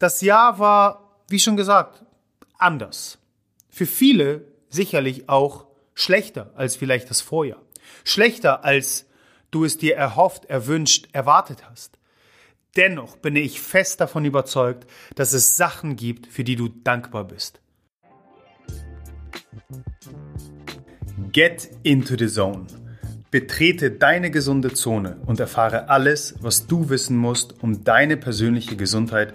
Das Jahr war, wie schon gesagt, anders. Für viele sicherlich auch schlechter als vielleicht das Vorjahr. Schlechter als du es dir erhofft, erwünscht, erwartet hast. Dennoch bin ich fest davon überzeugt, dass es Sachen gibt, für die du dankbar bist. Get into the zone. Betrete deine gesunde Zone und erfahre alles, was du wissen musst, um deine persönliche Gesundheit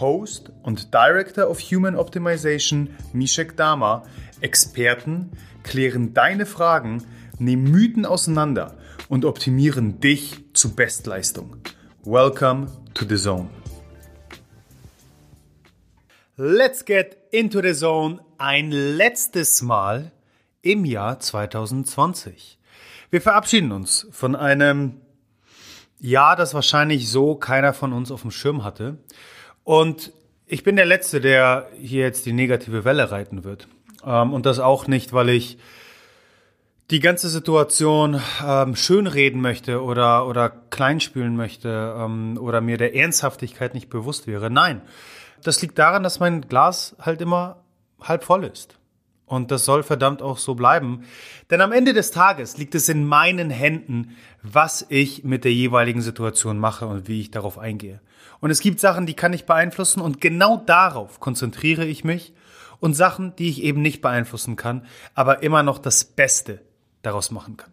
Host und Director of Human Optimization Mishek Dama, Experten, klären deine Fragen, nehmen Mythen auseinander und optimieren dich zu Bestleistung. Welcome to the Zone. Let's get into the zone ein letztes Mal im Jahr 2020. Wir verabschieden uns von einem Jahr, das wahrscheinlich so keiner von uns auf dem Schirm hatte. Und ich bin der Letzte, der hier jetzt die negative Welle reiten wird. Ähm, und das auch nicht, weil ich die ganze Situation ähm, schönreden möchte oder, oder kleinspülen möchte ähm, oder mir der Ernsthaftigkeit nicht bewusst wäre. Nein, das liegt daran, dass mein Glas halt immer halb voll ist. Und das soll verdammt auch so bleiben. Denn am Ende des Tages liegt es in meinen Händen, was ich mit der jeweiligen Situation mache und wie ich darauf eingehe. Und es gibt Sachen, die kann ich beeinflussen und genau darauf konzentriere ich mich und Sachen, die ich eben nicht beeinflussen kann, aber immer noch das Beste daraus machen kann.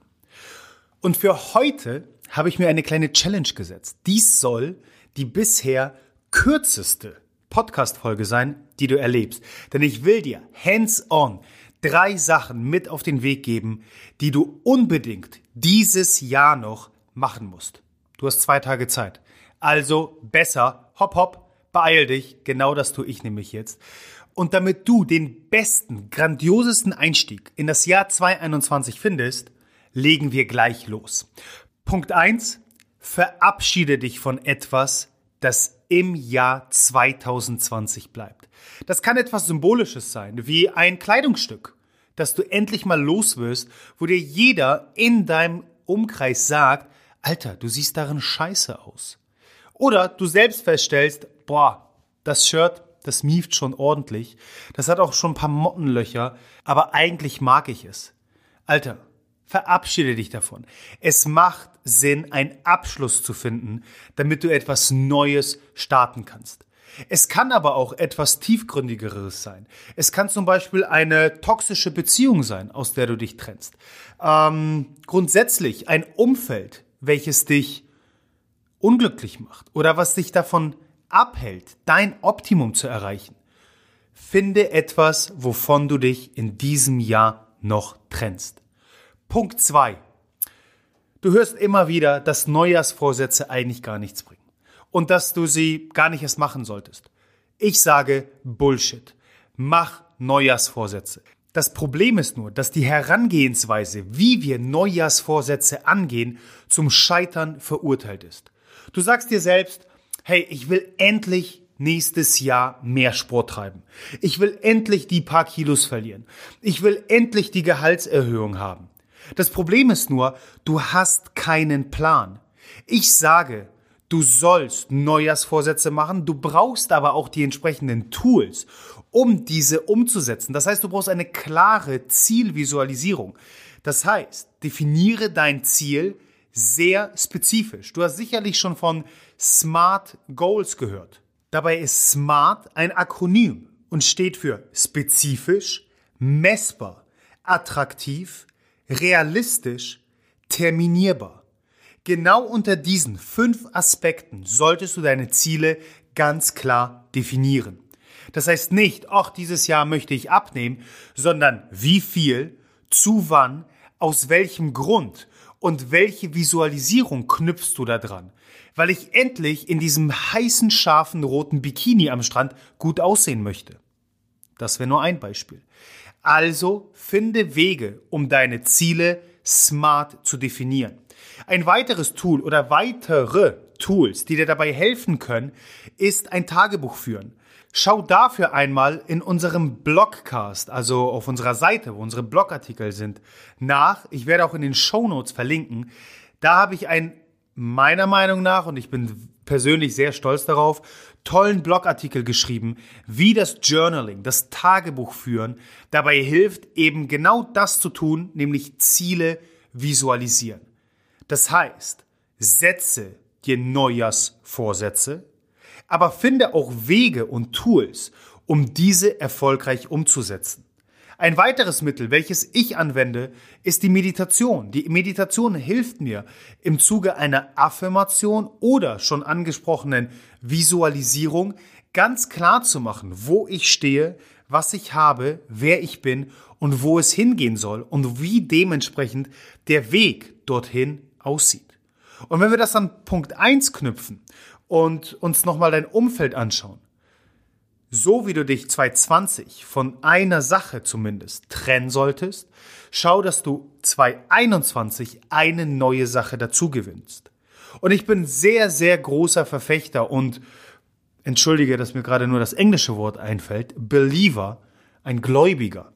Und für heute habe ich mir eine kleine Challenge gesetzt. Dies soll die bisher kürzeste Podcast-Folge sein, die du erlebst. Denn ich will dir hands-on drei Sachen mit auf den Weg geben, die du unbedingt dieses Jahr noch machen musst. Du hast zwei Tage Zeit. Also besser, hopp, hopp, beeil dich. Genau das tue ich nämlich jetzt. Und damit du den besten, grandiosesten Einstieg in das Jahr 2021 findest, legen wir gleich los. Punkt eins: Verabschiede dich von etwas, das im Jahr 2020 bleibt. Das kann etwas Symbolisches sein, wie ein Kleidungsstück, das du endlich mal los wirst, wo dir jeder in deinem Umkreis sagt, Alter, du siehst darin scheiße aus. Oder du selbst feststellst, boah, das Shirt, das mieft schon ordentlich, das hat auch schon ein paar Mottenlöcher, aber eigentlich mag ich es. Alter, verabschiede dich davon. Es macht Sinn, einen Abschluss zu finden, damit du etwas Neues starten kannst. Es kann aber auch etwas tiefgründigeres sein. Es kann zum Beispiel eine toxische Beziehung sein, aus der du dich trennst. Ähm, grundsätzlich ein Umfeld, welches dich unglücklich macht oder was dich davon abhält, dein Optimum zu erreichen. Finde etwas, wovon du dich in diesem Jahr noch trennst. Punkt zwei: Du hörst immer wieder, dass Neujahrsvorsätze eigentlich gar nichts bringen und dass du sie gar nicht erst machen solltest. Ich sage Bullshit. Mach Neujahrsvorsätze. Das Problem ist nur, dass die Herangehensweise, wie wir Neujahrsvorsätze angehen, zum Scheitern verurteilt ist. Du sagst dir selbst, hey, ich will endlich nächstes Jahr mehr Sport treiben. Ich will endlich die paar Kilos verlieren. Ich will endlich die Gehaltserhöhung haben. Das Problem ist nur, du hast keinen Plan. Ich sage, du sollst Neujahrsvorsätze machen, du brauchst aber auch die entsprechenden Tools, um diese umzusetzen. Das heißt, du brauchst eine klare Zielvisualisierung. Das heißt, definiere dein Ziel sehr spezifisch. Du hast sicherlich schon von Smart Goals gehört. Dabei ist SMART ein Akronym und steht für spezifisch, messbar, attraktiv, realistisch, terminierbar. Genau unter diesen fünf Aspekten solltest du deine Ziele ganz klar definieren. Das heißt nicht, ach, dieses Jahr möchte ich abnehmen, sondern wie viel, zu wann, aus welchem Grund und welche Visualisierung knüpfst du da dran? Weil ich endlich in diesem heißen, scharfen, roten Bikini am Strand gut aussehen möchte. Das wäre nur ein Beispiel. Also finde Wege, um deine Ziele smart zu definieren. Ein weiteres Tool oder weitere Tools, die dir dabei helfen können, ist ein Tagebuch führen. Schau dafür einmal in unserem Blogcast, also auf unserer Seite, wo unsere Blogartikel sind, nach. Ich werde auch in den Show Notes verlinken. Da habe ich ein, meiner Meinung nach, und ich bin persönlich sehr stolz darauf, tollen Blogartikel geschrieben, wie das Journaling, das Tagebuch führen, dabei hilft, eben genau das zu tun, nämlich Ziele visualisieren. Das heißt, setze dir Neujahrsvorsätze, aber finde auch Wege und Tools, um diese erfolgreich umzusetzen. Ein weiteres Mittel, welches ich anwende, ist die Meditation. Die Meditation hilft mir im Zuge einer Affirmation oder schon angesprochenen Visualisierung ganz klar zu machen, wo ich stehe, was ich habe, wer ich bin und wo es hingehen soll und wie dementsprechend der Weg dorthin aussieht. Und wenn wir das an Punkt 1 knüpfen und uns nochmal dein Umfeld anschauen, so wie du dich 2020 von einer Sache zumindest trennen solltest, schau, dass du 2021 eine neue Sache dazu gewinnst. Und ich bin sehr, sehr großer Verfechter und entschuldige, dass mir gerade nur das englische Wort einfällt, Believer, ein Gläubiger,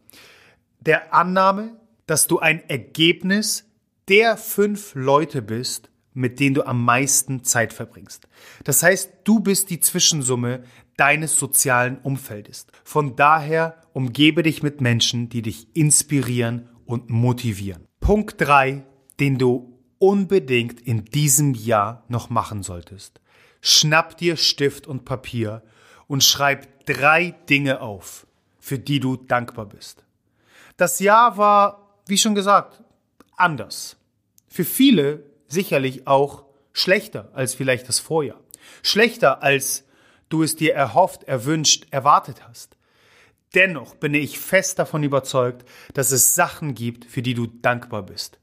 der Annahme, dass du ein Ergebnis der fünf Leute bist, mit denen du am meisten Zeit verbringst. Das heißt, du bist die Zwischensumme deines sozialen Umfeldes. Von daher umgebe dich mit Menschen, die dich inspirieren und motivieren. Punkt drei, den du unbedingt in diesem Jahr noch machen solltest. Schnapp dir Stift und Papier und schreib drei Dinge auf, für die du dankbar bist. Das Jahr war, wie schon gesagt, anders. Für viele sicherlich auch schlechter als vielleicht das Vorjahr. Schlechter als du es dir erhofft, erwünscht, erwartet hast. Dennoch bin ich fest davon überzeugt, dass es Sachen gibt, für die du dankbar bist.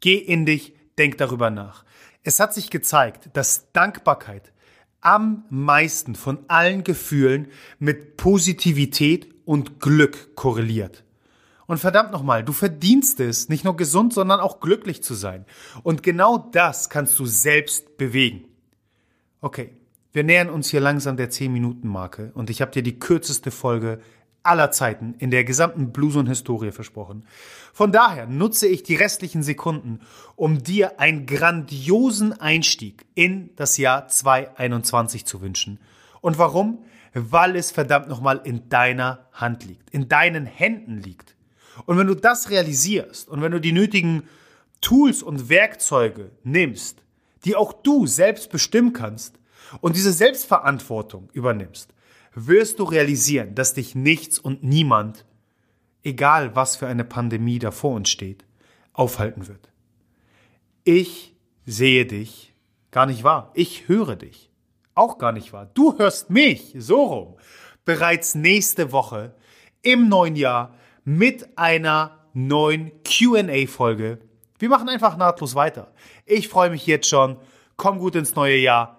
Geh in dich, denk darüber nach. Es hat sich gezeigt, dass Dankbarkeit am meisten von allen Gefühlen mit Positivität und Glück korreliert. Und verdammt nochmal, du verdienst es, nicht nur gesund, sondern auch glücklich zu sein. Und genau das kannst du selbst bewegen. Okay, wir nähern uns hier langsam der 10-Minuten-Marke und ich habe dir die kürzeste Folge aller Zeiten in der gesamten Blues und Historie versprochen. Von daher nutze ich die restlichen Sekunden, um dir einen grandiosen Einstieg in das Jahr 2021 zu wünschen. Und warum? Weil es verdammt nochmal in deiner Hand liegt, in deinen Händen liegt. Und wenn du das realisierst und wenn du die nötigen Tools und Werkzeuge nimmst, die auch du selbst bestimmen kannst und diese Selbstverantwortung übernimmst, wirst du realisieren, dass dich nichts und niemand, egal was für eine Pandemie da vor uns steht, aufhalten wird. Ich sehe dich gar nicht wahr. Ich höre dich auch gar nicht wahr. Du hörst mich so rum. Bereits nächste Woche im neuen Jahr mit einer neuen QA-Folge. Wir machen einfach nahtlos weiter. Ich freue mich jetzt schon. Komm gut ins neue Jahr.